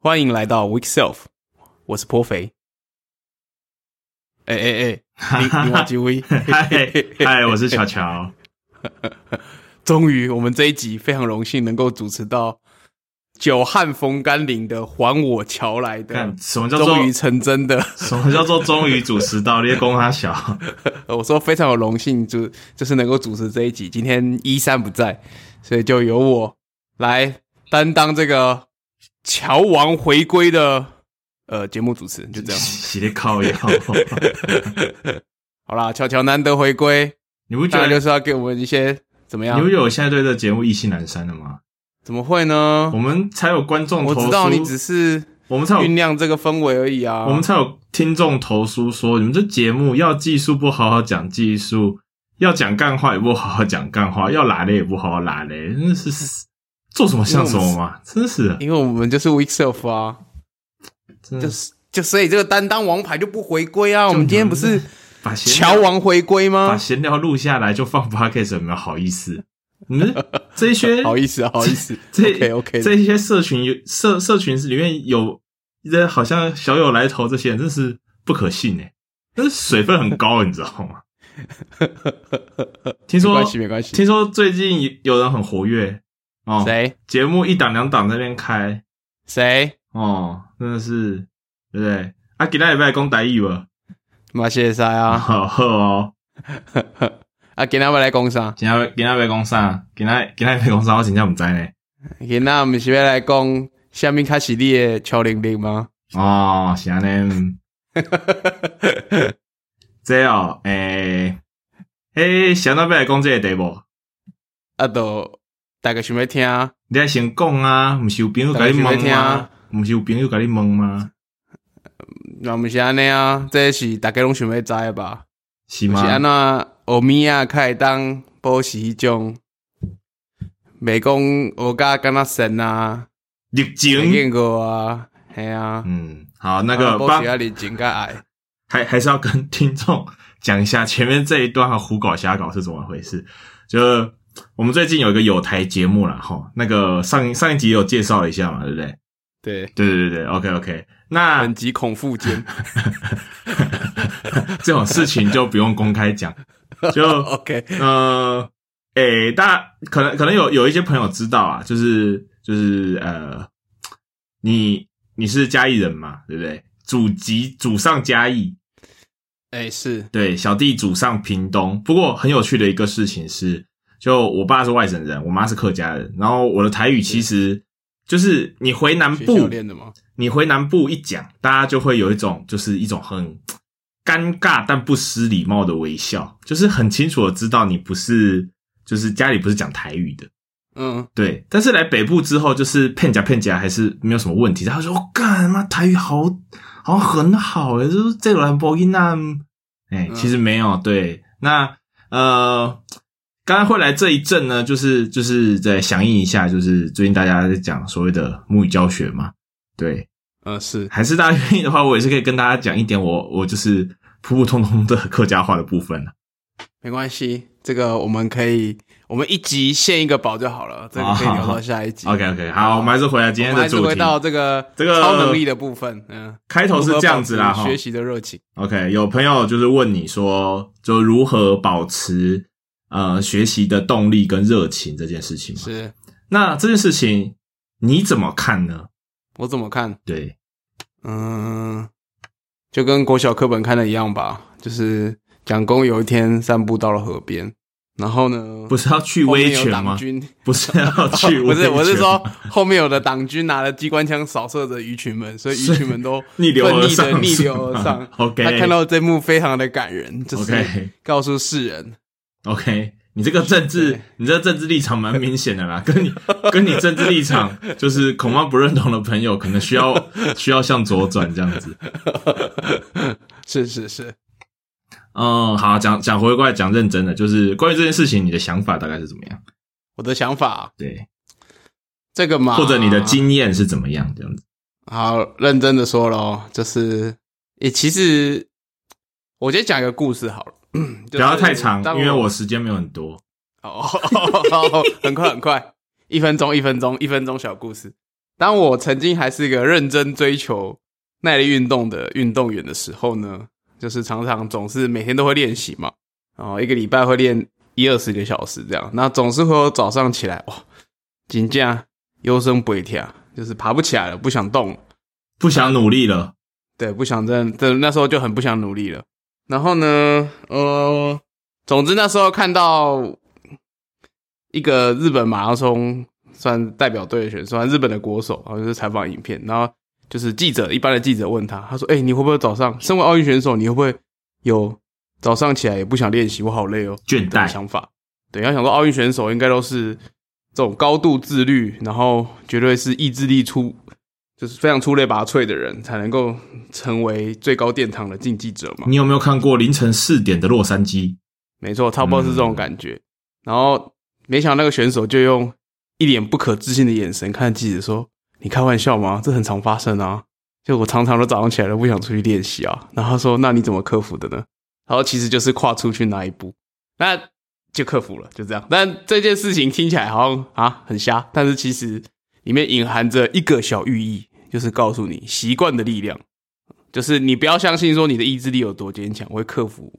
欢迎来到 Week Self，我是颇肥。哎哎哎，你 你忘记威？嗨嗨，我是乔乔。终于，我们这一集非常荣幸能够主持到久旱逢甘霖的“还我乔来的看”，什么叫做终于成真的。什么叫做终于主持到？列公他小，我说非常有荣幸，就就是能够主持这一集。今天一三不在，所以就由我来担当这个乔王回归的呃节目主持人，就这样。洗的靠腰。好啦，乔乔难得回归，你不觉得？就是要给我们一些怎么样你不？觉得我现在对这节目意兴阑珊了吗？怎么会呢我？们才有观众投诉，我知道你只是我们才有酝酿这个氛围而已啊。我们才有听众投诉说，你们这节目要技术不好好讲技术，要讲干话也不好好讲干话，要拉嘞也不好好拉嘞，真的是做什么像什么嘛，真是的，因为我们就是 weak self 啊，真的就是就所以这个担当王牌就不回归啊。我们今天不是 把乔王回归吗把吗？闲聊录下来就放 podcast，有没有好意思？你们这一些 好意思啊，好意思。这 OK OK，这一些社群有社社群里面有这好像小有来头，这些人真是不可信哎，但是水分很高，你知道吗？听说没关系没关系。听说最近有人很活跃哦，谁节目一档两档在那边开谁？哦，真的是对不对？啊，给他礼拜讲台语吧，马谢塞啊！好好哦。啊，今天要来讲啥？今仔今仔要讲啥？今仔今仔要讲啥？我真正毋知呢。今天我们是要来讲下面开始你的乔玲玲吗？哦，是安尼。这哦，诶、诶，想到要来讲这个题目，啊，都大概想要听，你爱先讲啊，毋是有朋友甲你问吗啊？毋是有朋友甲你问吗？那我们是安尼啊，这是大家拢想要知的吧？是是安吗？怎欧米亚开当保持迄种，袂讲学甲敢若神啊，没热情。见过啊，系啊，嗯，好，那个保帮持啊热情甲爱。还还是要跟听众讲一下前面这一段和胡搞瞎搞是怎么回事。就是我们最近有一个有台节目了哈，那个上上一集有介绍一下嘛，对不对？对，对对对对，OK OK。那本集孔腹间 这种事情就不用公开讲，就，OK，呃，诶、大家可能可能有有一些朋友知道啊，就是就是呃，你你是嘉义人嘛，对不对？祖籍祖上嘉义，哎、是，对，小弟祖上屏东。不过很有趣的一个事情是，就我爸是外省人，我妈是客家人，然后我的台语其实就是你回南部，练的吗？你回南部一讲，大家就会有一种就是一种很尴尬但不失礼貌的微笑，就是很清楚的知道你不是就是家里不是讲台语的。嗯，对，但是来北部之后，就是骗假骗假还是没有什么问题。他说：“我干妈台语好，好像很好诶，就是这个兰博基那，哎、嗯其实没有。对，那呃，刚刚会来这一阵呢，就是就是在响应一下，就是最近大家在讲所谓的母语教学嘛。对，呃，是，还是大家愿意的话，我也是可以跟大家讲一点我我就是普普通通的客家话的部分了。没关系，这个我们可以，我们一集献一个宝就好了，这个可以留到下一集。OK OK，好，我们还是回来今天的主题。回到这个这个超能力的部分，嗯，开头是这样子啦，学习的热情，OK，有朋友就是问你说，就如何保持呃学习的动力跟热情这件事情嘛？是那这件事情你怎么看呢？我怎么看？对，嗯，就跟国小课本看的一样吧，就是蒋公有一天散步到了河边，然后呢，不是要去威权吗？军，不是要去威 不是，我是说后面有的党军拿了机关枪扫射着鱼群们，所以鱼群们都 逆流而上的逆流而上。OK 他看到这幕非常的感人，就是告诉世人，OK，你这个政治，你这个政治立场蛮明显的啦，跟你跟你政治立场就是恐怕不认同的朋友，可能需要 需要向左转这样子。是 是是，嗯，好，讲讲回过来讲认真的，就是关于这件事情，你的想法大概是怎么样？我的想法，对，这个嘛，或者你的经验是怎么样？这样子。好认真的说咯，就是也其实我先讲一个故事好了，不不要太长，因为我我时间没有很多。哦，很快很快，一分钟一分钟一分钟小故事。当我曾经还是一个认真追求耐力运动的运动员的时候呢，就是常常总是每天都会练习嘛，然后一个礼拜会练一二十个小时这样，那总是会有早上起来哇，紧张优生不会跳，就是爬不起来了，不想动了，不想努力了。对，不想真的那时候就很不想努力了。然后呢，呃，总之那时候看到一个日本马拉松算代表队的选手，算日本的国手，然后就是采访影片，然后就是记者一般的记者问他，他说：“哎、你会不会早上身为奥运选手，你会不会有早上起来也不想练习，我好累哦，倦怠的想法？”对，要想说奥运选手应该都是这种高度自律，然后绝对是意志力出。就是非常出类拔萃的人才能够成为最高殿堂的竞技者嘛。你有没有看过凌晨四点的洛杉矶？没错，差不多是这种感觉。然后没想到那个选手就用一脸不可置信的眼神看记者说：“你开玩笑吗？这很常发生啊！就我常常都早上起来都不想出去练习啊。”然后他说：“那你怎么克服的呢？”然后其实就是跨出去那一步，那就克服了，就这样。但这件事情听起来好像啊很瞎，但是其实里面隐含着一个小寓意。就是告诉你习惯的力量，就是你不要相信说你的意志力有多坚强，会克服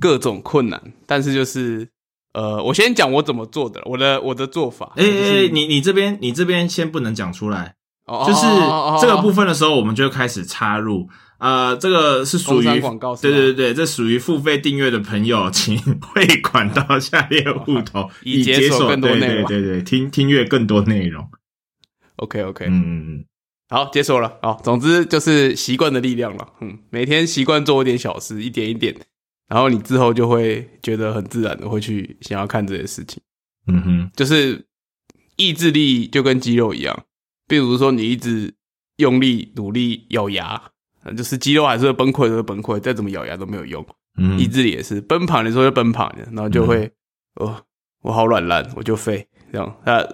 各种困难。但是就是呃，我先讲我怎么做的，我的我的做法。哎、就是哎、你你这边你这边先不能讲出来，哦就是这个部分的时候，我们就开始插入。呃，这个是属于广告对对对，这属于付费订阅的朋友，请汇款到下列户头，以解锁更多内容对对对，听听阅更多内容。OK OK，嗯嗯嗯，好，解锁了。好，总之就是习惯的力量了。嗯，每天习惯做一点小事，一点一点，然后你之后就会觉得很自然的会去想要看这些事情。嗯哼，就是意志力就跟肌肉一样，比如说你一直用力努力咬牙，呃就是肌肉还是会崩溃，都会崩溃，再怎么咬牙都没有用。嗯意志力也是，奔跑的时候就奔跑，然后就会，哦，我好软烂，我就废，这样。那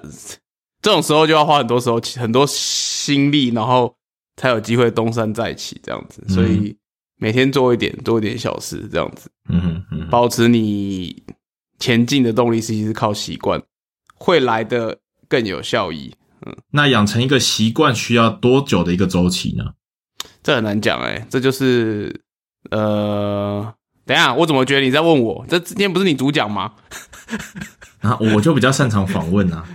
这种时候就要花很多时候、很多心力，然后才有机会东山再起，这样子。所以每天做一点，做一点小事，这样子，嗯哼嗯哼，保持你前进的动力，其实是靠习惯，会来的更有效益。嗯那养成一个习惯需要多久的一个周期呢？这很难讲哎、这就是呃，等一下，我怎么觉得你在问我？这今天不是你主讲吗？啊，我就比较擅长访问啊，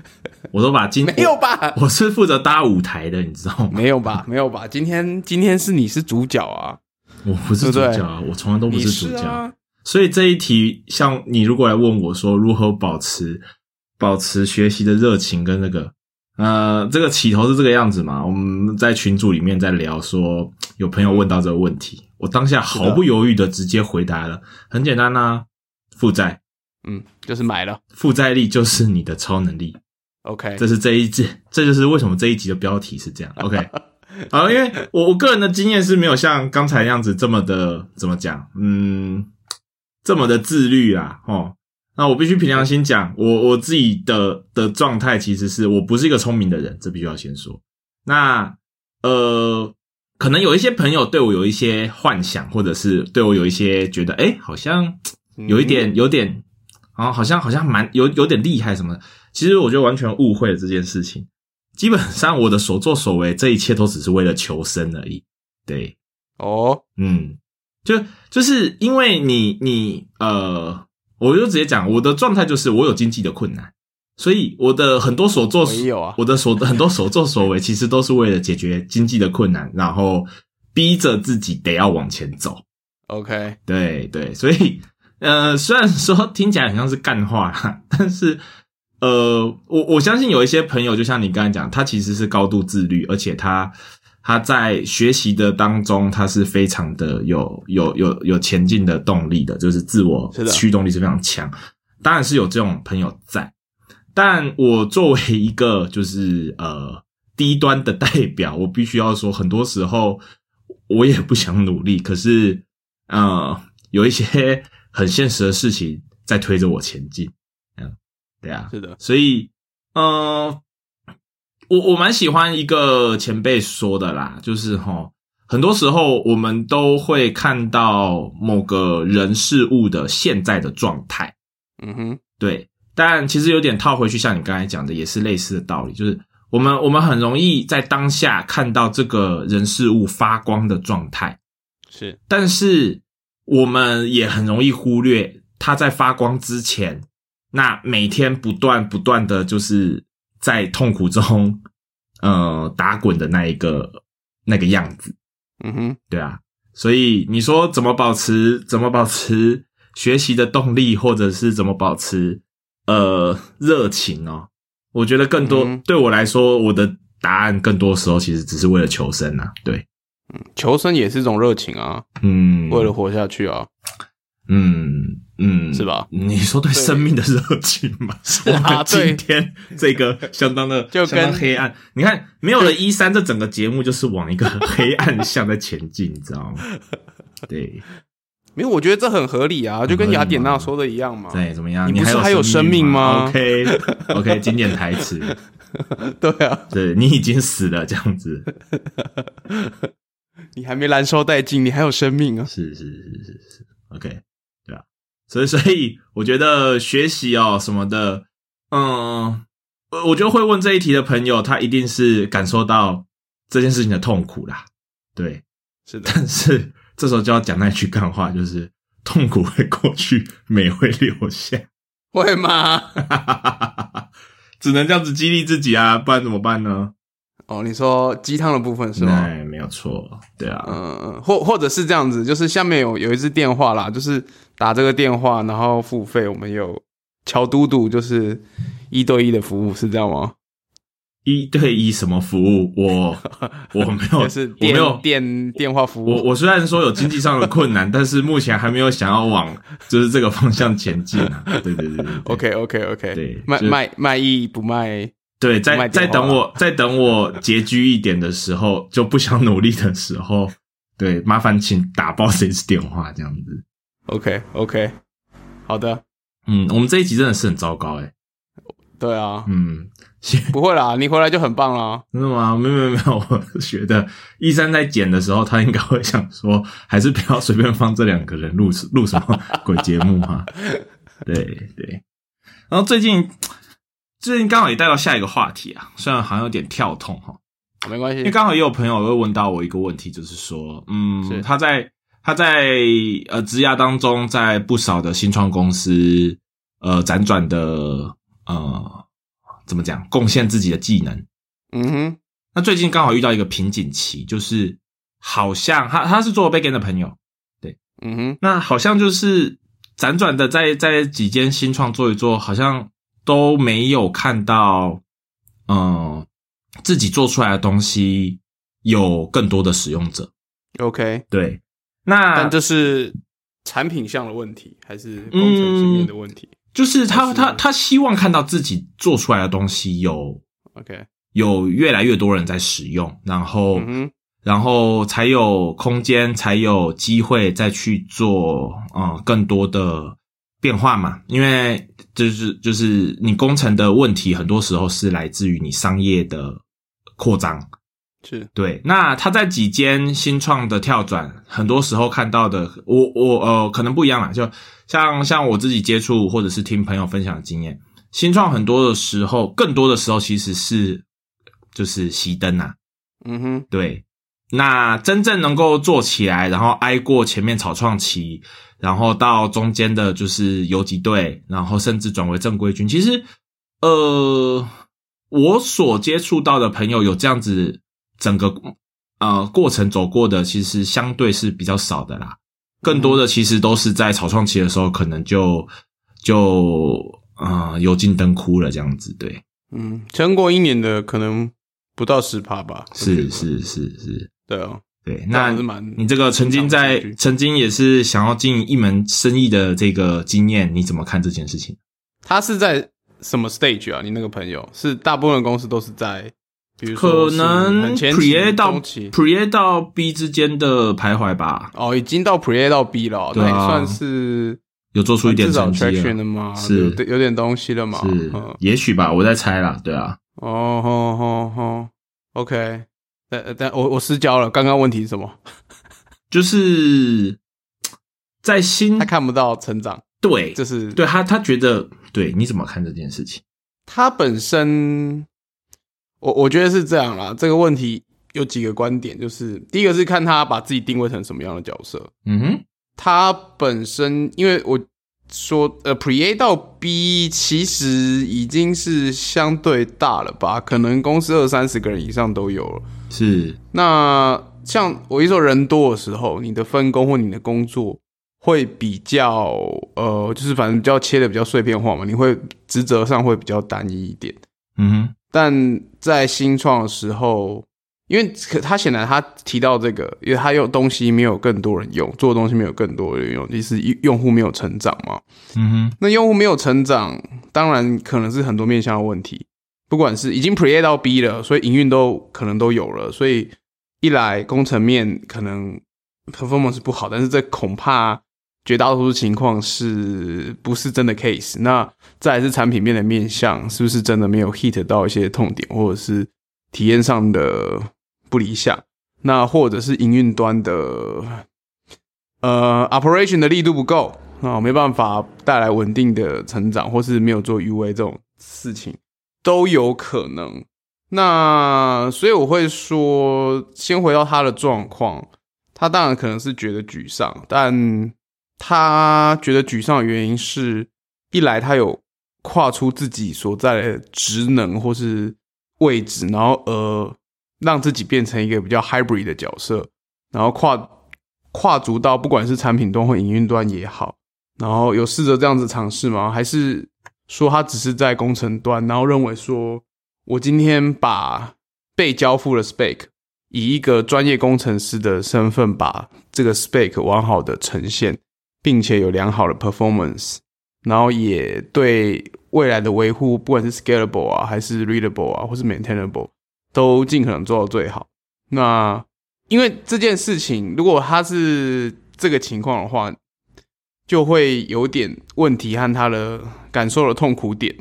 我都把今没有吧？我，我是负责搭舞台的，你知道吗？没有吧？没有吧？今天今天是你是主角啊，我不是主角啊，我从来都不是主角。啊。所以这一题，像你如果来问我说如何保持保持学习的热情跟那个，呃，这个起头是这个样子嘛？我们在群组里面在聊说，有朋友问到这个问题，我当下毫不犹豫的直接回答了，很简单呐、负债，嗯，就是买了。负债力就是你的超能力，OK，这是这一集，这就是为什么这一集的标题是这样。OK，好，因为我我个人的经验是没有像刚才那样子这么的怎么讲，嗯，这么的自律啊，哦。那我必须凭良心讲，我我自己的的状态其实是我不是一个聪明的人，这必须要先说。那呃，可能有一些朋友对我有一些幻想，或者是对我有一些觉得，哎，好像有一点有点啊，好像好像蛮有有点厉害什么的。其实我就完全误会了这件事情。基本上我的所作所为，这一切都只是为了求生而已。对，哦，嗯，就就是因为你你呃，我就直接讲，我的状态就是我有经济的困难，所以我的很多所作我也有啊我的所很多所作所为，其实都是为了解决经济的困难，然后逼着自己得要往前走。OK，对对，所以呃，虽然说听起来很像是干话啦，但是呃，我我相信有一些朋友，就像你刚才讲，他其实是高度自律，而且他他在学习的当中，他是非常的有有有有前进的动力的，就是自我驱动力是非常强。当然是有这种朋友在，但我作为一个就是呃低端的代表，我必须要说，很多时候我也不想努力，可是呃有一些很现实的事情在推着我前进。嗯，对啊，是的，所以，呃，我我蛮喜欢一个前辈说的啦，就是哈，很多时候我们都会看到某个人事物的现在的状态，嗯哼，对，但其实有点套回去，像你刚才讲的，也是类似的道理，就是我们我们很容易在当下看到这个人事物发光的状态，是。但是我们也很容易忽略它在发光之前，那每天不断不断的就是在痛苦中，呃，打滚的那一个那个样子。嗯哼，对啊，所以你说怎么保持怎么保持 学习的动力，或者是怎么保持呃热情哦？我觉得更多、嗯对我来说，我的答案更多时候其实只是为了求生啊。对，嗯求生也是一种热情啊，嗯，为了活下去啊，嗯嗯，是吧？你说对生命的热情嘛？我啊们今天这个相当的就跟黑暗。你看，没有了一三，这整个节目就是往一个黑暗向在前进，你知道吗？对没有，我觉得这很合理啊，就跟雅典娜说的一样嘛。对，怎么样？你不是还还有生命吗？OK OK，经典台词，对啊，对你已经死了，这样子，你还没燃烧殆尽，你还有生命啊。是是是是是，OK，所以 所以我觉得学习哦什么的，嗯，我我觉得会问这一题的朋友，他一定是感受到这件事情的痛苦啦，对，是的，但是这时候就要讲那句干话，就是痛苦会过去，美会留下，会吗？只能这样子激励自己啊，不然怎么办呢？哦，你说鸡汤的部分是吗？哎，没有错，对啊，嗯，或或者是这样子，就是下面有有一支电话啦，就是打这个电话，然后付费，我们有乔嘟嘟，就是一对一的服务，是这样吗？一对一什么服务？我 我没有，是电我没有。电电话服务。我我虽然说有经济上的困难，但是目前还没有想要往 就是这个方向前进啊。对对对对对 OK OK OK，对就是卖卖卖艺不卖，对，在在等我在等我拮据一点的时候，就不想努力的时候，对，麻烦请打爆这次电话这样子。OK OK，好的，嗯，我们这一集真的是很糟糕哎、对啊，嗯，不会啦，你回来就很棒啦。真的吗？没有没有没有，我觉得一三在剪的时候，他应该会想说，还是不要随便放这两个人录录什么鬼节目哈、对对。然后最近最近刚好也带到下一个话题啊，虽然好像有点跳痛哈，没关系，因为刚好也有朋友会问到我一个问题，就是说，嗯，是。他在他在呃职涯当中，在不少的新创公司呃辗转的呃怎么讲，贡献自己的技能。嗯哼，那最近刚好遇到一个瓶颈期，就是好像他他是做 backend 的朋友，对。嗯哼，那好像就是辗转的在在几间新创做一做，好像都没有看到，嗯、自己做出来的东西有更多的使用者。OK，对，那但这是产品上的问题，还是工程层面的问题、就是他是他他希望看到自己做出来的东西有 o k 有越来越多人在使用，然后、嗯，然后才有空间，才有机会再去做呃更多的变化嘛。因为就是就是你工程的问题，很多时候是来自于你商业的扩张。是对，那他在几间新创的跳转，很多时候看到的，我我呃可能不一样啦，就像像我自己接触或者是听朋友分享的经验，新创很多的时候，更多的时候其实是就是熄灯啊，嗯哼，对，那真正能够做起来，然后挨过前面草创期，然后到中间的就是游击队，然后甚至转为正规军。其实，呃，我所接触到的朋友有这样子整个呃过程走过的，其实相对是比较少的啦。更多的其实都是在草创期的时候，可能就就呃油尽灯枯了这样子。对，嗯，撑过一年的可能不到十趴吧，是，是是是，对哦，对。那你这个曾经在曾经也是想要经营一门生意的这个经验，你怎么看这件事情？他是在什么 stage 啊？你那个朋友是大部分公司都是在，比如可能 Pre 到 Pre A 到 B 之间的徘徊吧，哦，已经到 Pre A 到 B 了哦，对啊那也算是有做出一点成绩了了吗？是有点有点东西了嘛？是嗯，也许吧，我在猜啦，对啊，哦吼吼吼，OK，但但我我失焦了，刚刚问题是什么？就是在新他看不到成长，对这是对他他觉得对，你怎么看这件事情？他本身，我我觉得是这样啦。这个问题有几个观点，就是第一个是看他把自己定位成什么样的角色。嗯哼，他本身，因为我说，呃，Pre A 到 B 其实已经是相对大了吧？可能公司二三十个人以上都有了。是那像我一说人多的时候，你的分工或你的工作会比较，呃，就是反正比较切的比较碎片化嘛，你会职责上会比较单一一点。嗯哼，但在新创的时候，因为可他显然他提到这个，因为他有东西没有更多人用，做的东西没有更多人用，就是用户没有成长嘛。嗯哼，那用户没有成长，当然可能是很多面向的问题，不管是已经 Pre A 到 B 了，所以营运都可能都有了，所以一来工程面可能 performance 不好，但是这恐怕绝大多数情况是不是真的 case？那再来是产品面的面向，是不是真的没有 hit 到一些痛点，或者是体验上的不理想？那或者是营运端的呃 operation 的力度不够啊，没办法带来稳定的成长，或是没有做 UA 这种事情都有可能。那所以我会说，先回到他的状况，他当然可能是觉得沮丧，但他觉得沮丧的原因是一来他有跨出自己所在的职能或是位置，然后呃让自己变成一个比较 hybrid 的角色，然后跨跨足到不管是产品端或营运端也好，然后有试着这样子尝试吗？还是说他只是在工程端，然后认为说我今天把被交付的 spec 以一个专业工程师的身份把这个 spec 完好的呈现，并且有良好的 performance，然后也对未来的维护，不管是 scalable 啊，还是 readable 啊，或是 maintainable，都尽可能做到最好。那因为这件事情，如果他是这个情况的话，就会有点问题和他的感受的痛苦点。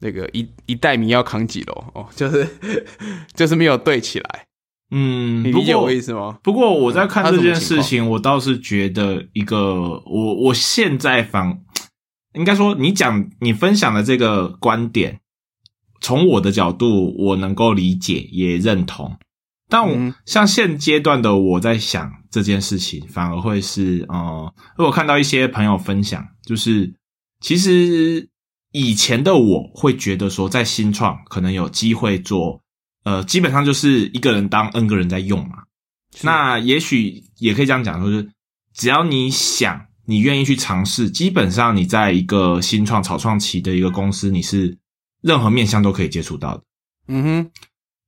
那个一一代米要扛几楼哦，就是 就是没有对起来。嗯，你理解我意思吗？不过我在看这件事情，我倒是觉得一个，我我现在反应该说，你讲你分享的这个观点，从我的角度，我能够理解也认同。但我、嗯像现阶段的我在想这件事情，反而会是呃，因为我看到一些朋友分享，就是其实以前的我会觉得说，在新创可能有机会做，呃，基本上就是一个人当 N 个人在用嘛。那也许也可以这样讲，就是只要你想，你愿意去尝试，基本上你在一个新创草创期的一个公司，你是任何面向都可以接触到的。嗯哼，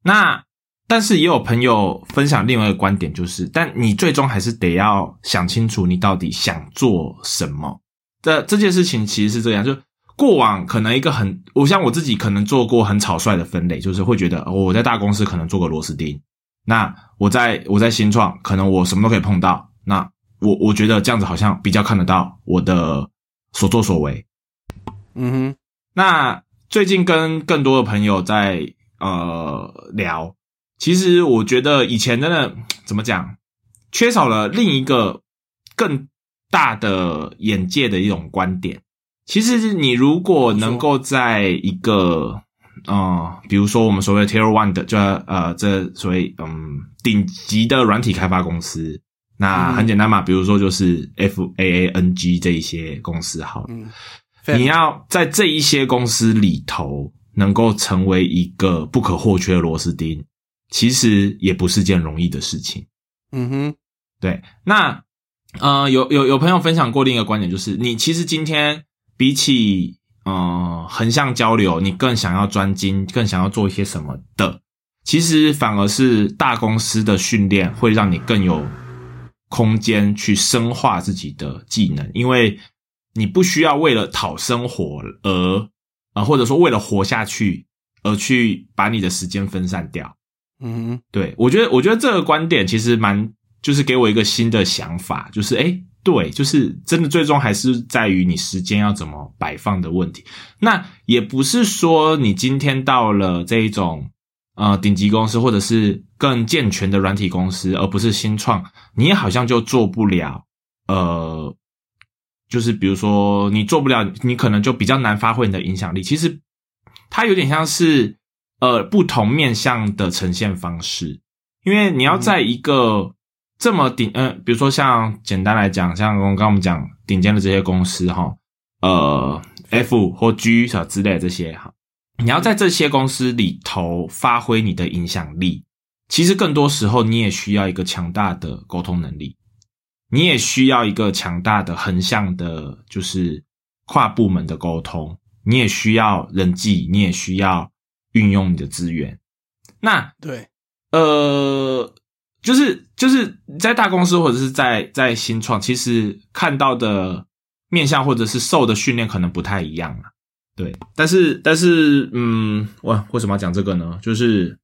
那但是也有朋友分享另外一个观点，就是，但你最终还是得要想清楚，你到底想做什么。这这件事情其实是这样，就过往可能一个很，我像我自己可能做过很草率的分类，就是会觉得、哦我在大公司可能做个螺丝钉，那我在我在新创可能我什么都可以碰到，那我我觉得这样子好像比较看得到我的所作所为。嗯哼，那最近跟更多的朋友在呃聊，其实我觉得以前真的怎么讲，缺少了另一个更大的眼界的一种观点。其实你如果能够在一个呃，比如说我们所谓 Tier One 的，就呃这所谓嗯顶级的软体开发公司，那嗯很简单嘛，比如说就是 F A A N G 这一些公司好了。嗯，你要在这一些公司里头能够成为一个不可或缺的螺丝钉，其实也不是件容易的事情。嗯哼，对，那呃，有有有朋友分享过另一个观点，就是你其实今天比起呃横向交流，你更想要专精，更想要做一些什么的，其实反而是大公司的训练会让你更有空间去深化自己的技能，因为你不需要为了讨生活而啊、呃或者说为了活下去而去把你的时间分散掉。嗯哼，对我觉得，我觉得这个观点其实蛮，就是给我一个新的想法，就是诶，对，就是真的最终还是在于你时间要怎么摆放的问题。那也不是说你今天到了这一种呃顶级公司或者是更健全的软体公司，而不是新创，你也好像就做不了呃，就是比如说你做不了，你可能就比较难发挥你的影响力。其实它有点像是。呃不同面向的呈现方式，因为你要在一个这么顶，呃，比如说像简单来讲，像刚刚我们讲顶尖的这些公司哈，呃，F 或 G 啥之类的这些哈，你要在这些公司里头发挥你的影响力，其实更多时候你也需要一个强大的沟通能力，你也需要一个强大的横向的，就是跨部门的沟通，你也需要人际，你也需要运用你的资源。那对，呃，就是就是在大公司或者是在在新创，其实看到的面向或者是受的训练可能不太一样啊。对，但是但是，嗯，我为什么要讲这个呢？就是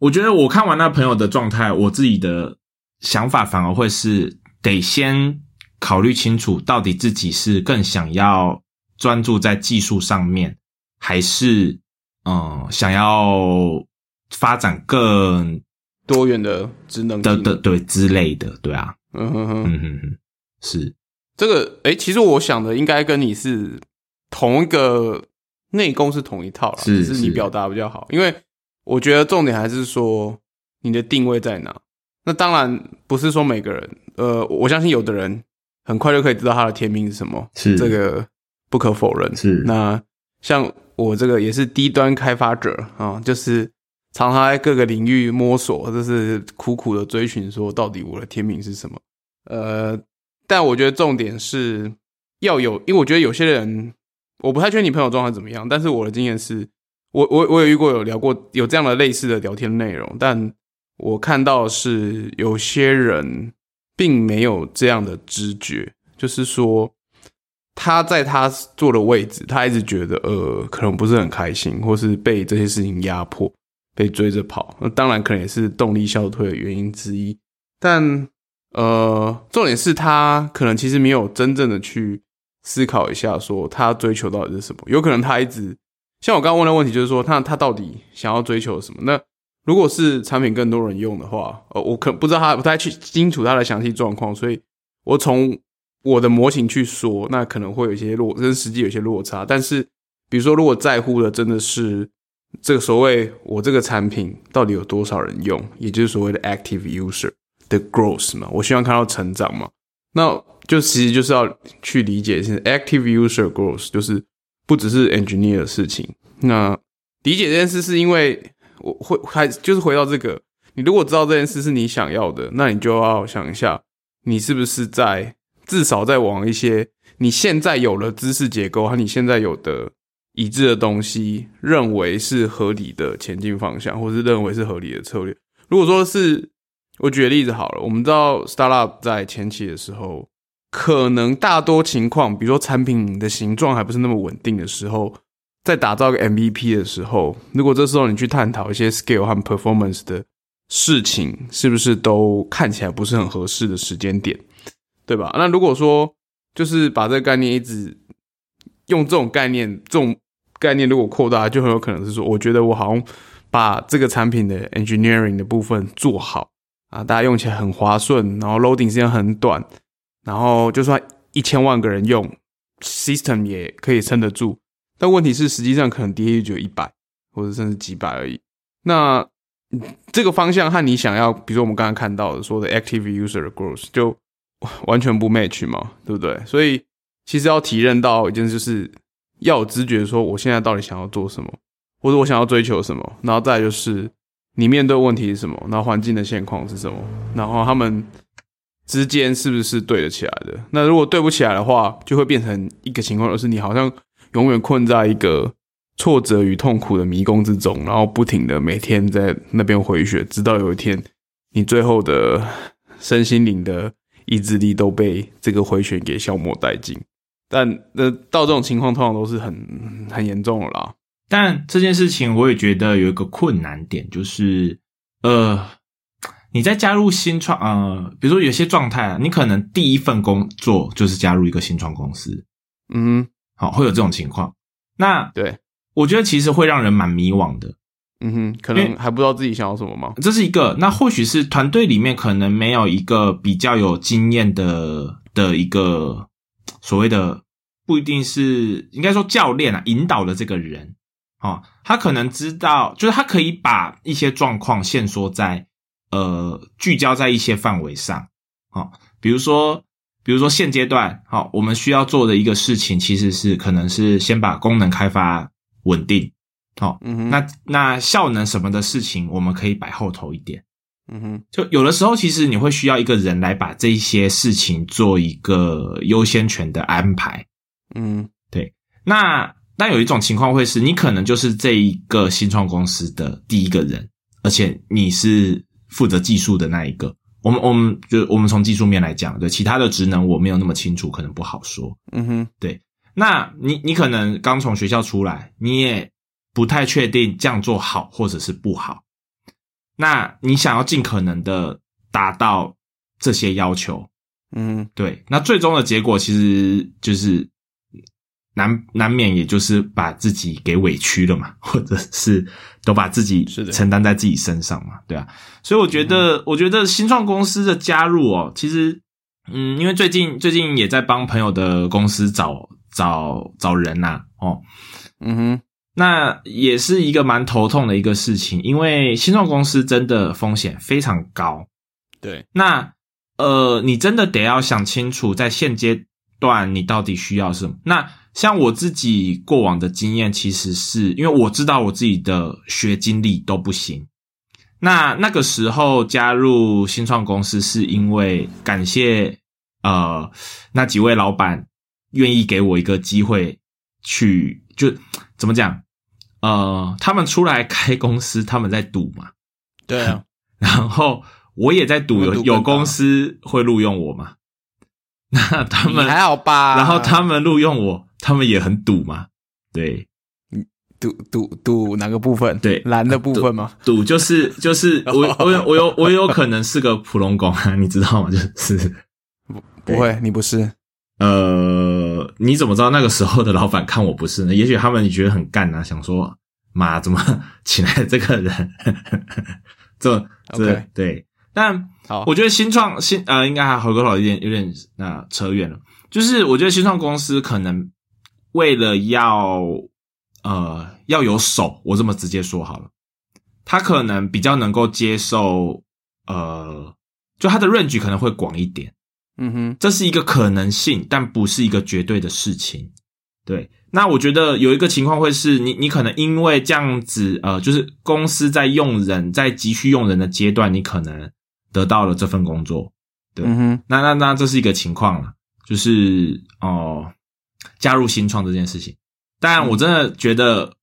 我觉得我看完那朋友的状态，我自己的想法反而会是得先考虑清楚，到底自己是更想要专注在技术上面，还是嗯想要发展更多元的职能的的对之类的，对啊，嗯哼哼，嗯哼哼，是。这个，哎，其实我想的应该跟你是同一个内功是同一套了，只是你表达比较好，因为我觉得重点还是说你的定位在哪。那当然不是说每个人，呃，我相信有的人很快就可以知道他的天命是什么，是。这个不可否认。是。那像我这个也是低端开发者啊，就是常常在各个领域摸索，就是苦苦的追寻，说到底我的天命是什么。呃，但我觉得重点是要有，因为我觉得有些人，我不太确定你朋友状态怎么样，但是我的经验是，我我我有遇过有聊过有这样的类似的聊天内容，但我看到是有些人并没有这样的知觉，就是说他在他坐的位置，他一直觉得呃可能不是很开心，或是被这些事情压迫，被追着跑，那当然可能也是动力消退的原因之一，但呃重点是他可能其实没有真正的去思考一下，说他追求到底是什么，有可能他一直像我刚刚问的问题，就是说他他到底想要追求什么？那如果是产品更多人用的话，呃，我可不知道他不太去清楚他的详细状况，所以我从我的模型去说，那可能会有一些落跟实际有些落差。但是，比如说，如果在乎的真的是这个所谓我这个产品到底有多少人用，也就是所谓的 active user 的 growth 嘛，我希望看到成长嘛，那就其实就是要去理解是 active user growth，就是不只是 engineer 的事情。那理解这件事是因为我会还就是回到这个，你如果知道这件事是你想要的，那你就要想一下，你是不是在至少在往一些你现在有了知识结构和你现在有的已知的东西，认为是合理的前进方向，或是认为是合理的策略。如果说是我举个例子好了，我们知道 startup 在前期的时候，可能大多情况，比如说产品的形状还不是那么稳定的时候，在打造个 MVP 的时候，如果这时候你去探讨一些 scale 和 performance 的事情，是不是都看起来不是很合适的时间点，对吧？那如果说就是把这个概念一直用这种概念，这种概念如果扩大，就很有可能是说，我觉得我好像把这个产品的 engineering 的部分做好啊，大家用起来很滑顺，然后 loading 时间很短，然后就算一千万个人用 system 也可以撑得住。但问题是，实际上可能 DA 只有一百或者甚至几百而已。那这个方向和你想要，比如说我们刚刚看到的说的 active user growth 就完全不 match 嘛，对不对？所以其实要体认到一件，就是要有知觉，说我现在到底想要做什么，或者我想要追求什么，然后再来就是你面对问题是什么，然后环境的现况是什么，然后他们之间是不是对得起来的？那如果对不起来的话，就会变成一个情况，就是你好像永远困在一个挫折与痛苦的迷宫之中，然后不停的每天在那边回血，直到有一天你最后的身心灵的意志力都被这个回旋给消磨殆尽。但呃到这种情况，通常都是很很严重的啦。但这件事情我也觉得有一个困难点，就是呃，你在加入新创呃，比如说有些状态啊，你可能第一份工作就是加入一个新创公司，嗯，好，会有这种情况。那对，我觉得其实会让人蛮迷惘的，嗯哼，可能还不知道自己想要什么吗？这是一个。那或许是团队里面可能没有一个比较有经验的的一个所谓的，不一定是应该说教练啊，引导的这个人。哦，他可能知道，就是他可以把一些状况限缩在呃聚焦在一些范围上，哦，比如说比如说现阶段，好、我们需要做的一个事情其实是可能是先把功能开发稳定，好、嗯，那那效能什么的事情，我们可以摆后头一点。嗯哼，就有的时候，其实你会需要一个人来把这些事情做一个优先权的安排。嗯对那那有一种情况会是，你可能就是这一个新创公司的第一个人，而且你是负责技术的那一个。我们我们就我们从技术面来讲，对其他的职能我没有那么清楚，可能不好说。嗯哼，对那你你可能刚从学校出来，你也不太确定这样做好或者是不好。那你想要尽可能的达到这些要求，嗯，对，那最终的结果其实就是难难免，也就是把自己给委屈了嘛，或者是都把自己承担在自己身上嘛，对啊。所以我觉得，我觉得新创公司的加入哦，其实，嗯，因为最近最近也在帮朋友的公司找找找人呐、哦，嗯哼，那也是一个蛮头痛的一个事情，因为新创公司真的风险非常高。对，那呃，你真的得要想清楚，在现阶段你到底需要什么。那像我自己过往的经验，其实是因为我知道我自己的学经历都不行。那那个时候加入新创公司，是因为感谢呃那几位老板愿意给我一个机会去，就怎么讲？呃，他们出来开公司，他们在赌嘛，对啊，然后我也在赌有有公司会录用我嘛，那他们还好吧？然后他们录用我，他们也很赌嘛，对，赌赌赌哪个部分？对蓝的部分吗？赌就是就是 我我有我有我有可能是个普通工啊，你知道吗？就是不不会，你不是。呃，你怎么知道那个时候的老板看我不是呢？也许他们觉得很干啊，想说妈怎么 请来这个人，这这 OK 对，但好，我觉得新创新呃，应该还回过头有点有点那、扯远了。就是我觉得新创公司可能为了要呃要有手，我这么直接说好了，他可能比较能够接受呃，就他的 range 可能会广一点，嗯哼，这是一个可能性，但不是一个绝对的事情。对，那我觉得有一个情况会是你，你可能因为这样子，呃，就是公司在用人，在急需用人的阶段，你可能得到了这份工作。对那那那这是一个情况了，就是哦、加入新创这件事情。但我真的觉得，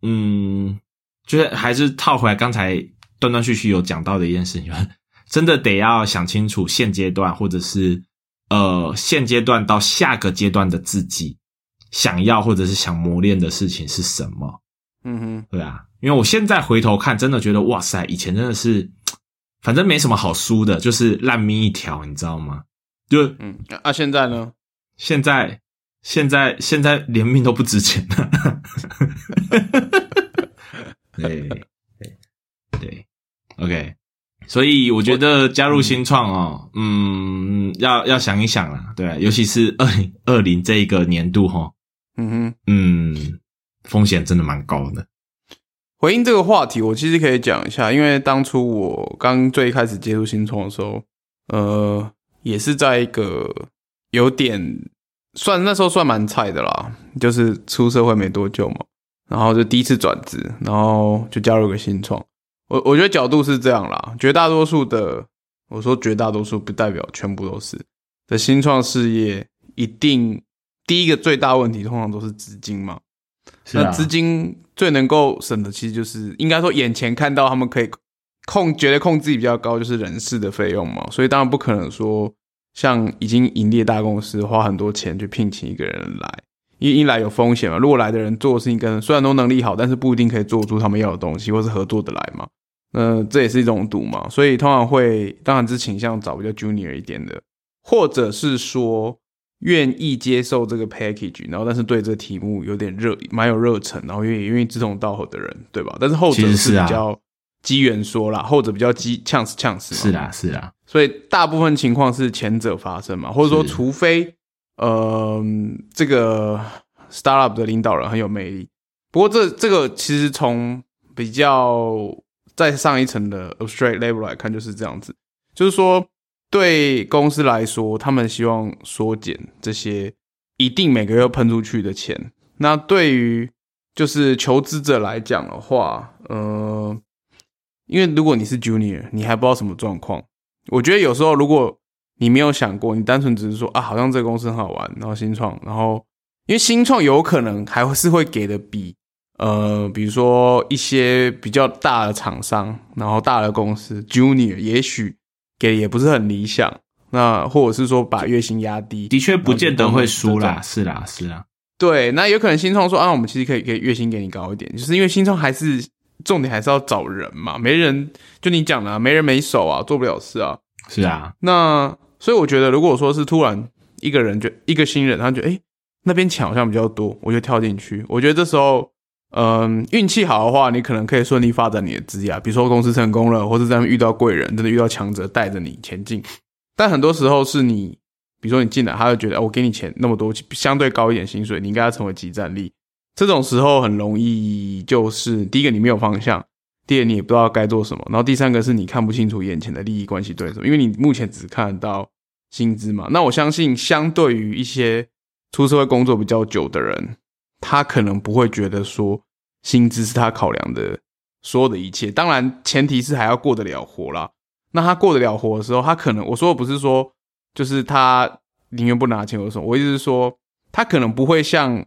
嗯，就是还是套回来刚才断断续续有讲到的一件事情，就是真的得要想清楚现阶段或者是呃现阶段到下个阶段的自己想要或者是想磨练的事情是什么。嗯哼，对啊，因为我现在回头看，真的觉得哇塞，以前真的是，反正没什么好输的，就是烂命一条，你知道吗？就嗯，啊，现在呢？现在，现在，现在连命都不值钱了。对对对，OK，所以我觉得加入新创哦，嗯，要要想一想啦，对啊、尤其是二零二零这一个年度哈，嗯哼，嗯，风险真的蛮高的。回应这个话题，我其实可以讲一下，因为当初我刚最开始接触新创的时候，呃，也是在一个有点算那时候算蛮菜的啦，就是出社会没多久嘛，然后就第一次转职，然后就加入个新创。我我觉得角度是这样啦，绝大多数的，我说绝大多数不代表全部都是的新创事业，一定第一个最大问题通常都是资金嘛。那资金最能够省的，其实就是应该说眼前看到他们可以控，觉得控制比较高，就是人事的费用嘛。所以当然不可能说像已经盈利的大公司花很多钱去聘请一个人来，一一来有风险嘛。如果来的人做的事情跟虽然都能力好，但是不一定可以做出他们要的东西，或是合作的来嘛。那这也是一种赌嘛。所以通常会，当然是倾向找比较 junior 一点的，或者是说。愿意接受这个 package，然后但是对这个题目有点热，蛮有热忱，然后愿意愿意志同道合的人，对吧？但是后者是啊比较机缘说啦，后者比较机呛死呛死嘛。是啦，是啦，所以大部分情况是前者发生嘛，或者说除非呃这个 startup 的领导人很有魅力，不过这这个其实从比较再上一层的 abstract level 来看，就是这样子，就是说对公司来说，他们希望缩减这些一定每个月喷出去的钱。那对于就是求职者来讲的话，呃，因为如果你是 junior，你还不知道什么状况，我觉得有时候如果你没有想过，你单纯只是说啊，好像这个公司很好玩，然后新创，然后因为新创有可能还是会给的比呃，比如说一些比较大的厂商，然后大的公司 junior 也许给也不是很理想，那或者是说把月薪压低，的确不见得会输啦，是啦，是啦，对，那有可能新创说啊，我们其实可以给月薪给你高一点，就是因为新创还是重点还是要找人嘛，没人就你讲的、啊，没人没手啊，做不了事啊。是啊，那所以我觉得，如果说是突然一个人就一个新人，他觉得诶那边钱好像比较多，我就跳进去。我觉得这时候，嗯、运气好的话，你可能可以顺利发展你的职业啊，比如说公司成功了，或者在遇到贵人，真的遇到强者带着你前进。但很多时候是你，比如说你进来，他就觉得、哦我给你钱那么多，相对高一点薪水，你应该要成为集战力。这种时候很容易就是第一个你没有方向，第二你也不知道该做什么，然后第三个是你看不清楚眼前的利益关系对手，因为你目前只看得到薪资嘛。那我相信，相对于一些出社会工作比较久的人，他可能不会觉得说薪资是他考量的所有的一切。当然，前提是还要过得了活啦。那他过得了活的时候，他可能我说的不是说就是他宁愿不拿钱或什么，我意思是说，他可能不会像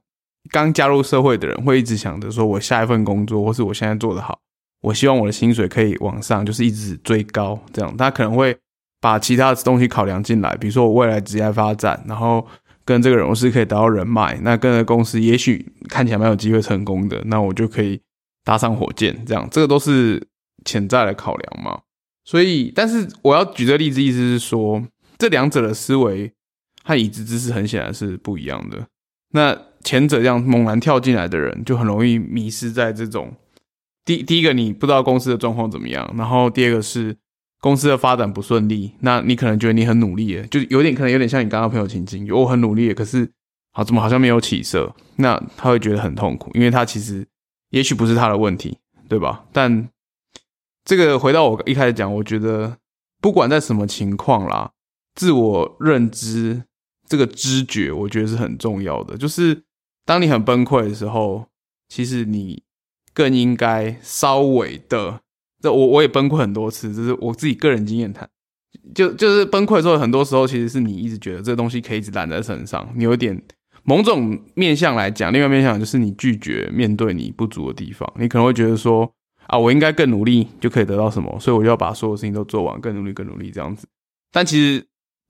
刚加入社会的人会一直想着说我下一份工作或是我现在做得好，我希望我的薪水可以往上，就是一直追高这样。他可能会把其他的东西考量进来，比如说我未来职业发展，然后跟这个人我是可以得到人脉，那跟着公司也许看起来蛮有机会成功的，那我就可以搭上火箭，这样这个都是潜在的考量嘛。所以，但是我要举这例子，意思是说，这两者的思维和已知知识很显然是不一样的。那前者这样猛然跳进来的人，就很容易迷失在这种第第一个你不知道公司的状况怎么样，然后第二个是公司的发展不顺利，那你可能觉得你很努力，就有点可能有点像你刚刚朋友情境，我很努力，可是好怎么好像没有起色，那他会觉得很痛苦，因为他其实也许不是他的问题，对吧？但这个回到我一开始讲，我觉得不管在什么情况啦，自我认知这个知觉，我觉得是很重要的。就是当你很崩溃的时候，其实你更应该稍微的，这我我也崩溃很多次，这是我自己个人经验谈。就就是崩溃的时候，很多时候其实是你一直觉得这个东西可以一直揽在身上，你有点某种面向来讲，另外面向就是你拒绝面对你不足的地方，你可能会觉得说啊，我应该更努力就可以得到什么，所以我就要把所有事情都做完，更努力，更努力这样子。但其实，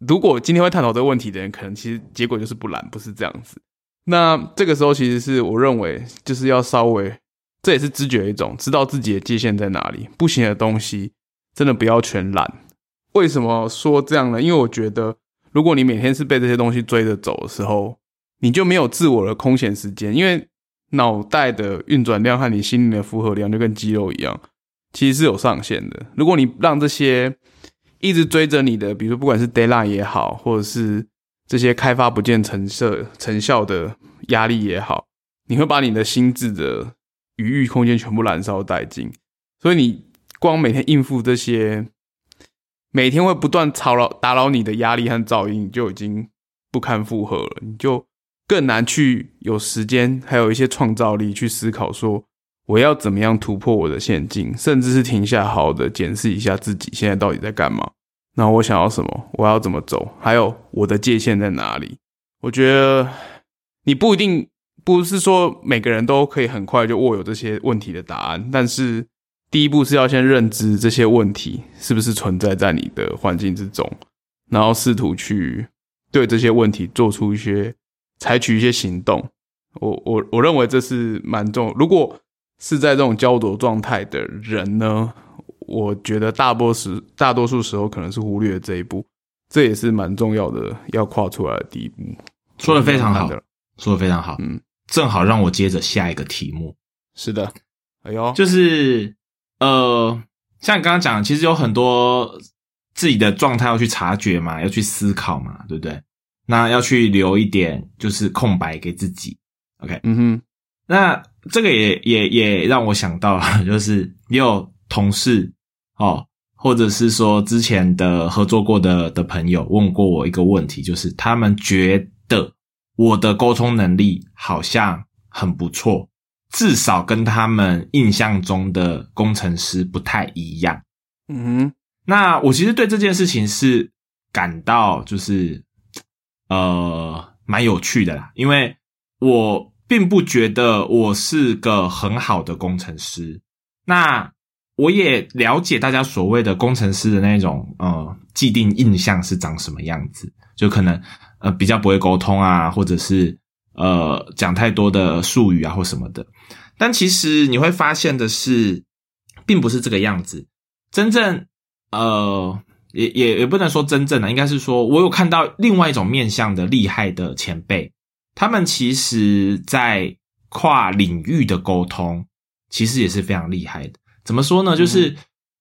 如果今天会探讨这个问题的人，可能其实结果就是不懒，不是这样子。那这个时候，其实是我认为就是要稍微，这也是知觉一种，知道自己的界限在哪里，不行的东西真的不要全揽。为什么说这样呢？因为我觉得，如果你每天是被这些东西追着走的时候，你就没有自我的空闲时间，因为脑袋的运转量和你心灵的负荷量就跟肌肉一样，其实是有上限的。如果你让这些一直追着你的，比如说不管是 d a y l i n e 也好，或者是这些开发不见成色成效的压力也好，你会把你的心智的余裕空间全部燃烧殆尽。所以你光每天应付这些。每天会不断吵扰、打扰你的压力和噪音，你就已经不堪负荷了。你就更难去有时间，还有一些创造力去思考，说我要怎么样突破我的陷阱，甚至是停下，好好的检视一下自己现在到底在干嘛。那我想要什么？我要怎么走？还有我的界限在哪里？我觉得你不一定不是说每个人都可以很快就握有这些问题的答案，但是。第一步是要先认知这些问题是不是存在在你的环境之中，然后试图去对这些问题做出一些采取一些行动。我我我认为这是蛮重。如果是在这种焦灼状态的人呢，我觉得大多时大多数时候可能是忽略这一步，这也是蛮重要的要跨出来的第一步。说的非常好，说的非常好。嗯，正好让我接着下一个题目。是的，哎呦，就是。呃，像你刚刚讲，其实有很多自己的状态要去察觉嘛，要去思考嘛，对不对？那要去留一点就是空白给自己。OK，嗯哼。那这个也也也让我想到，就是也有同事哦，或者是说之前的合作过的的朋友问过我一个问题，就是他们觉得我的沟通能力好像很不错，至少跟他们印象中的工程师不太一样。嗯那我其实对这件事情是感到就是呃蛮有趣的啦，因为我并不觉得我是个很好的工程师。那我也了解大家所谓的工程师的那种呃既定印象是长什么样子，就可能呃比较不会沟通啊，或者是呃讲太多的术语啊或什么的。但其实你会发现的是，并不是这个样子。真正呃，也也也不能说真正的，应该是说我有看到另外一种面向的厉害的前辈，他们其实在跨领域的沟通，其实也是非常厉害的。怎么说呢？就是、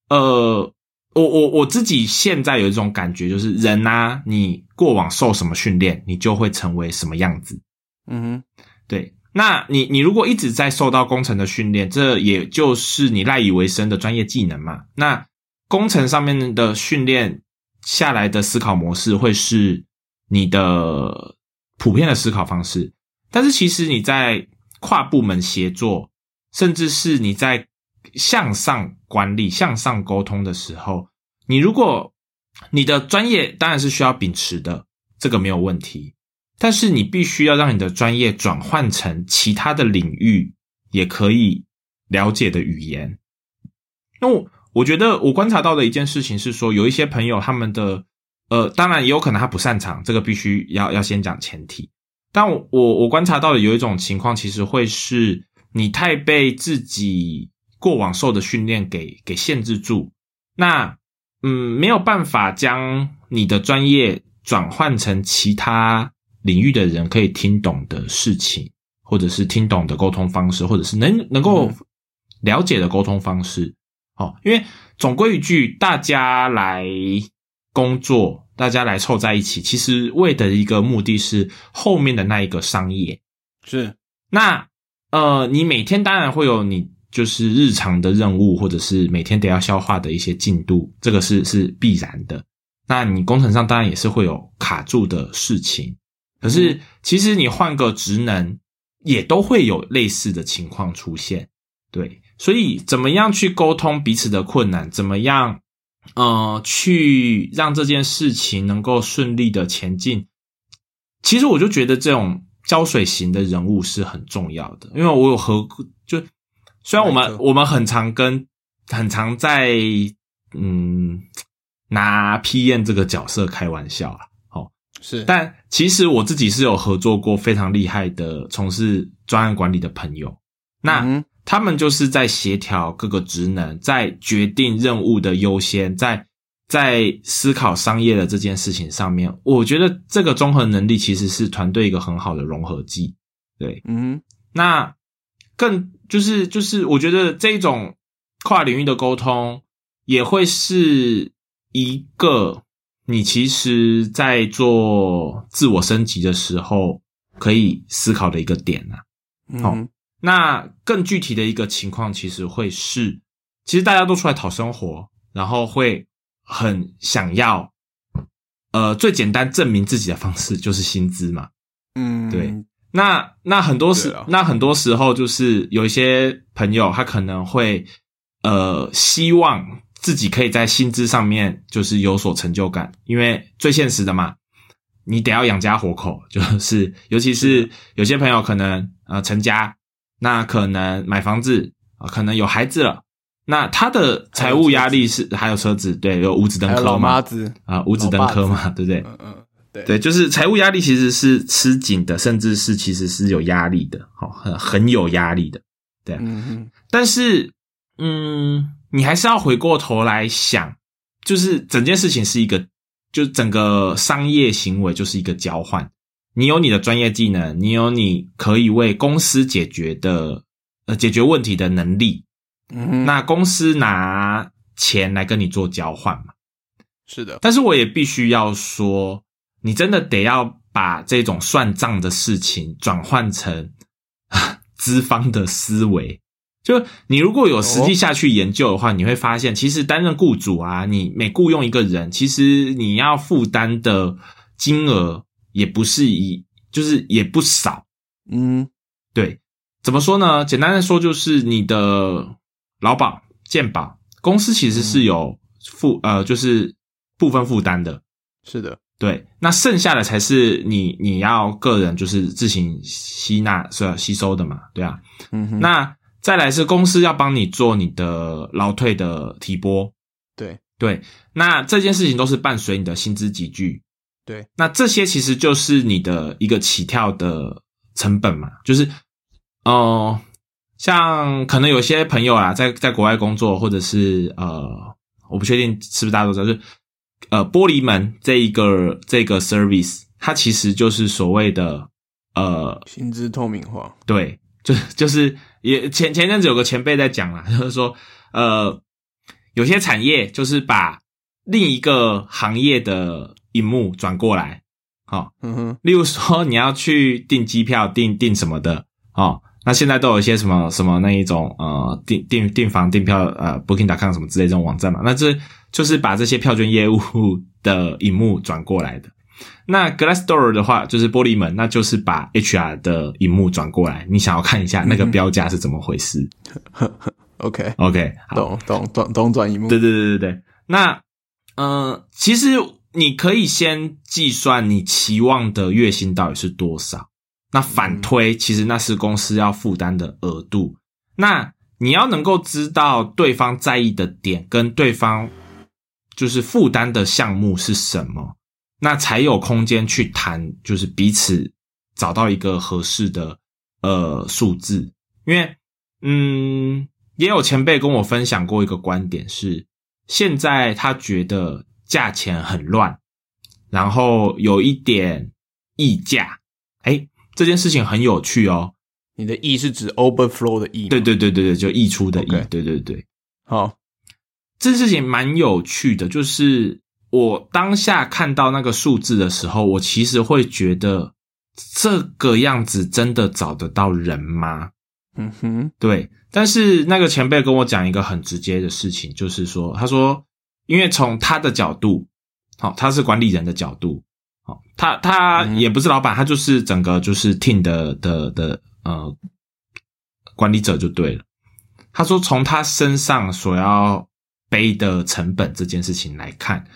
呃，我我我自己现在有一种感觉，就是人啊，你过往受什么训练，你就会成为什么样子。嗯哼对，那你你如果一直在受到工程的训练，这也就是你赖以为生的专业技能嘛。那工程上面的训练下来的思考模式，会是你的普遍的思考方式。但是其实你在跨部门协作，甚至是你在向上管理、向上沟通的时候，你如果你的专业当然是需要秉持的，这个没有问题。但是你必须要让你的专业转换成其他的领域也可以了解的语言。那我我觉得我观察到的一件事情是说，有一些朋友他们的呃，当然也有可能他不擅长，这个必须要要先讲前提。但我我观察到的有一种情况，其实会是你太被自己过往受的训练给给限制住，那嗯没有办法将你的专业转换成其他领域的人可以听懂的事情，或者是听懂的沟通方式，或者是能能够了解的沟通方式。哦，因为总归一句，大家来工作，大家来凑在一起，其实为的一个目的是后面的那一个商业。是那呃，你每天当然会有你就是日常的任务，或者是每天得要消化的一些进度，这个是是必然的。那你工程上当然也是会有卡住的事情，可是其实你换个职能，也都会有类似的情况出现。对，所以怎么样去沟通彼此的困难，怎么样呃去让这件事情能够顺利的前进，其实我就觉得这种胶水型的人物是很重要的，因为我有和就虽然我们我们很常跟很常在嗯拿 PM 这个角色开玩笑啊，哦，是，但其实我自己是有合作过非常厉害的从事专案管理的朋友，那。嗯他们就是在协调各个职能，在决定任务的优先，在在思考商业的这件事情上面，我觉得这个综合能力其实是团队一个很好的融合剂。对，嗯那更就是就是，我觉得这种跨领域的沟通也会是一个你其实在做自我升级的时候可以思考的一个点啊。好那更具体的一个情况，其实会是，其实大家都出来讨生活，然后会很想要，呃，最简单证明自己的方式就是薪资嘛。嗯对那那很多时啊，那很多时候就是有一些朋友，他可能会呃希望自己可以在薪资上面就是有所成就感，因为最现实的嘛，你得要养家活口，就是尤其是有些朋友可能呃成家，那可能买房子啊、可能有孩子了，那他的财务压力是还有车子，对，有五子登科嘛啊，五子登科嘛，对不对？嗯嗯，对对，就是财务压力其实是吃紧的，甚至是其实是有压力的，好，很很有压力的。嗯哼但是，嗯，你还是要回过头来想，就是整件事情是一个，就整个商业行为就是一个交换。你有你的专业技能，你有你可以为公司解决的呃解决问题的能力，嗯哼，那公司拿钱来跟你做交换嘛。是的，但是我也必须要说，你真的得要把这种算账的事情转换成 资方的思维。就你如果有实际下去研究的话，你会发现，其实担任雇主啊，你每雇佣一个人，其实你要负担的金额也不是一，就是也不少。嗯，对，怎么说呢？简单的说，就是你的劳保、健保，公司其实是有负呃，就是部分负担的。是的，对，那剩下的才是你你要个人就是自行吸纳是要吸收的嘛，对啊。嗯哼，那再来是公司要帮你做你的劳退的提拨，对。对，那这件事情都是伴随你的薪资集聚，对，那这些其实就是你的一个起跳的成本嘛，就是哦、呃像可能有些朋友啊，在在国外工作，或者是呃，我不确定是不是大家都知道，就是呃，玻璃门这一个这个 service，它其实就是所谓的呃，薪资透明化，对，就就是也前前阵子有个前辈在讲啦，就是说呃，有些产业就是把另一个行业的荧幕转过来，好、嗯哼，例如说你要去订机票、订订什么的哦，那现在都有一些什么什么那一种呃订订订房、订票呃 Booking.com 什么之类这种网站嘛，那这就是把这些票券业务的荧幕转过来的。那 Glassdoor 的话就是玻璃门，那就是把 HR 的荧幕转过来，你想要看一下那个标价是怎么回事、OK，OK，好，懂懂懂懂转移幕，对对对对对，那呃，其实你可以先计算你期望的月薪到底是多少，那反推其实那是公司要负担的额度。那你要能够知道对方在意的点跟对方就是负担的项目是什么，那才有空间去谈，就是彼此找到一个合适的呃数字。因为嗯，也有前辈跟我分享过一个观点是，现在他觉得价钱很乱，然后有一点溢价，哎，这件事情很有趣哦。你的溢是指 overflow 的 E，吗对，对对对对，就溢出的溢对对对，好，这件事情蛮有趣的，就是我当下看到那个数字的时候，我其实会觉得这个样子真的找得到人吗？嗯哼，对，但是那个前辈跟我讲一个很直接的事情，就是说，他说，因为从他的角度，好、他是管理人的角度，好、他他嗯也不是老板，他就是整个就是 team 的的的呃管理者就对了。他说，从他身上所要背的成本这件事情来看，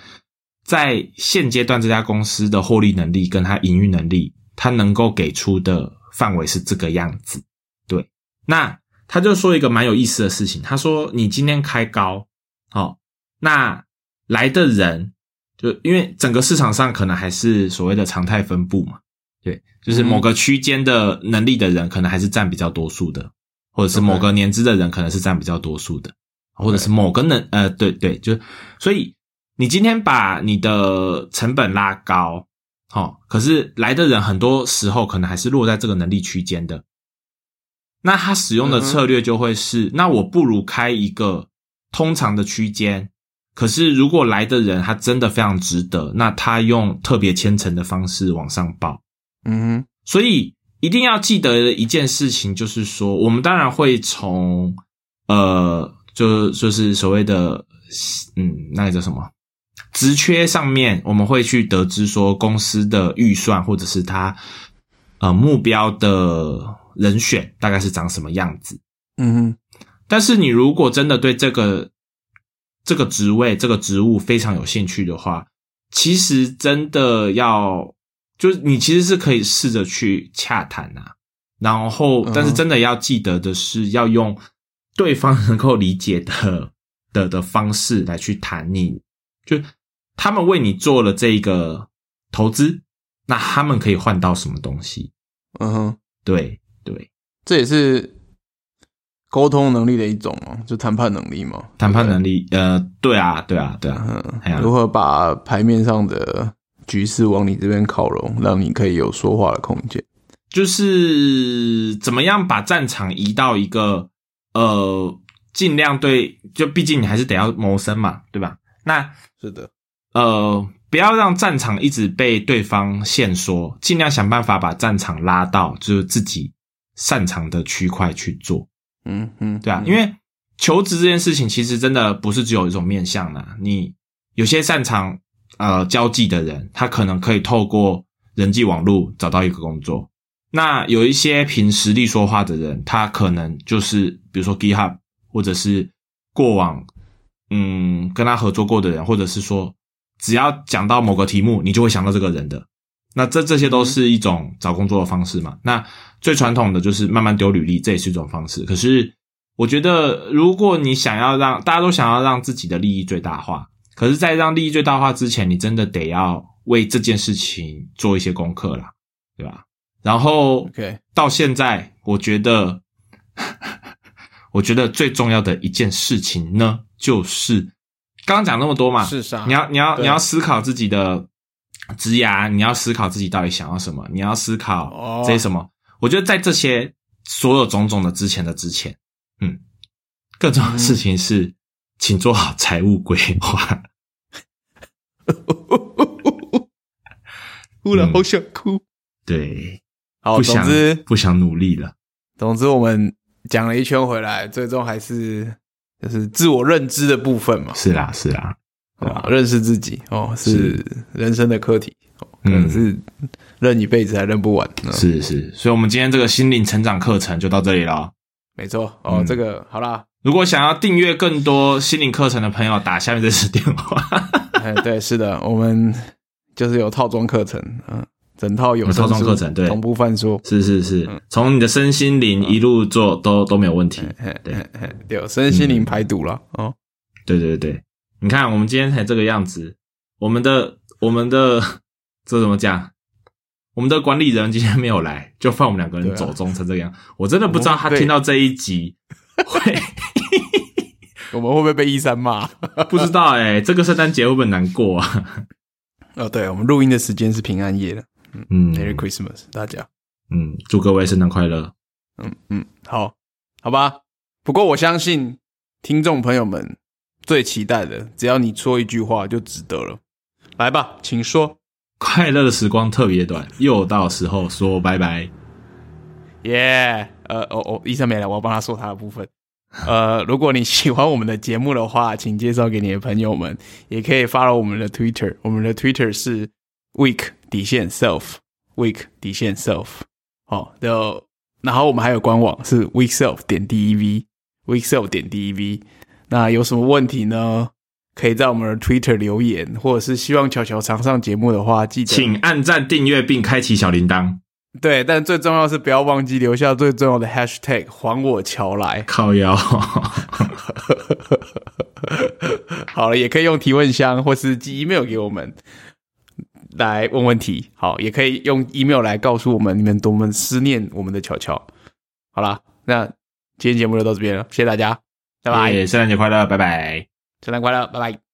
在现阶段这家公司的获利能力跟它营运能力，它能够给出的范围是这个样子。对，那他就说一个蛮有意思的事情，他说你今天开高，哦，那来的人就因为整个市场上可能还是所谓的常态分布嘛，对，就是某个区间的能力的人可能还是占比较多数的，或者是某个年资的人可能是占比较多数的，或者是某个能呃，对对，就所以你今天把你的成本拉高，好、可是来的人很多时候可能还是落在这个能力区间的。那他使用的策略就会是，那我不如开一个通常的区间，可是如果来的人他真的非常值得，那他用特别千层的方式往上报。嗯哼，所以一定要记得一件事情就是说，我们当然会从呃，就就是所谓的嗯，那个叫什么？职缺上面，我们会去得知说公司的预算或者是他呃目标的人选大概是长什么样子。嗯哼，但是你如果真的对这个这个职位、这个职务非常有兴趣的话，其实真的要就是你其实是可以试着去洽谈啊，然后嗯但是真的要记得的是，要用对方能够理解的的的方式来去谈你，就他们为你做了这个投资，那他们可以换到什么东西？嗯哼，对对，这也是沟通能力的一种哦，就谈判能力嘛，谈判能力，呃，对啊，对啊，对啊，嗯，如何把牌面上的局势往你这边靠拢，让你可以有说话的空间。就是怎么样把战场移到一个呃，尽量对，就毕竟你还是得要谋生嘛，对吧？那是的，呃，不要让战场一直被对方限缩，尽量想办法把战场拉到就是自己擅长的区块去做。嗯嗯，对啊，因为求职这件事情其实真的不是只有一种面向的。你有些擅长呃交际的人，他可能可以透过人际网络找到一个工作。那有一些凭实力说话的人，他可能就是比如说 GitHub，或者是过往嗯跟他合作过的人，或者是说只要讲到某个题目，你就会想到这个人的。那这这些都是一种找工作的方式嘛？那最传统的就是慢慢丢履历，这也是一种方式。可是我觉得，如果你想要让大家都想要让自己的利益最大化，可是，在让利益最大化之前，你真的得要为这件事情做一些功课啦，对吧？然后，OK，到现在，我觉得，我觉得最重要的一件事情呢，就是刚刚讲那么多嘛？你要你要你要思考自己的职涯，你要思考自己到底想要什么，你要思考哦这些什么。我觉得在这些所有种种的之前的之前，嗯，更重要的事情是，请做好财务规划。哭了，嗯好想哭。对，好，不想总之，不想努力了。总之，我们讲了一圈回来，最终还是就是自我认知的部分嘛，是啦，是啦，对吧？认识自己哦，是人生的课题，哦可能嗯是认一辈子还认不完。嗯是是。所以，我们今天这个心灵成长课程就到这里了。没错哦，嗯这个好啦，如果想要订阅更多心灵课程的朋友，打下面这支电话。哎，对，是的，我们就是有套装课程，嗯，整套有有套装课程对。同步贩说，是是是，嗯。从你的身心灵一路做都都没有问题。对对。嘿嘿。有身心灵排毒了哦，对对对，你看我们今天才这个样子，我们的我们的 这怎么讲？我们的管理人今天没有来，就放我们两个人走中成这个样。我真的不知道他听到这一集会 我们会不会被一三骂？不知道哎、这个圣诞节会不会难过啊？哦，对，我们录音的时间是平安夜的嗯，Merry Christmas，大家。嗯，祝各位圣诞快乐。嗯嗯，好，好吧。不过我相信听众朋友们最期待的，只要你说一句话就值得了。来吧，请说。快乐的时光特别短，又到时候说拜拜。耶、呃，哦哦，医生没来，我要帮他说他的部分。呃，如果你喜欢我们的节目的话，请介绍给你的朋友们，也可以 follow 我们的 Twitter，我们的 Twitter 是 week 底线 self weak 底线 self。好的，然后我们还有官网是 weak self 点 dev weak self 点 dev。那有什么问题呢？可以在我们的 Twitter 留言，或者是希望巧巧常上节目的话，记得请按赞、订阅并开启小铃铛。对，但最重要是不要忘记留下最重要的 hashtag 还我乔来。靠腰，好了，也可以用提问箱或是寄 email 给我们来问问题。好，也可以用 email 来告诉我们你们多么思念我们的乔乔。好啦，那今天节目就到这边了，谢谢大家，拜拜，圣诞节快乐，拜拜。圣诞快乐，拜拜。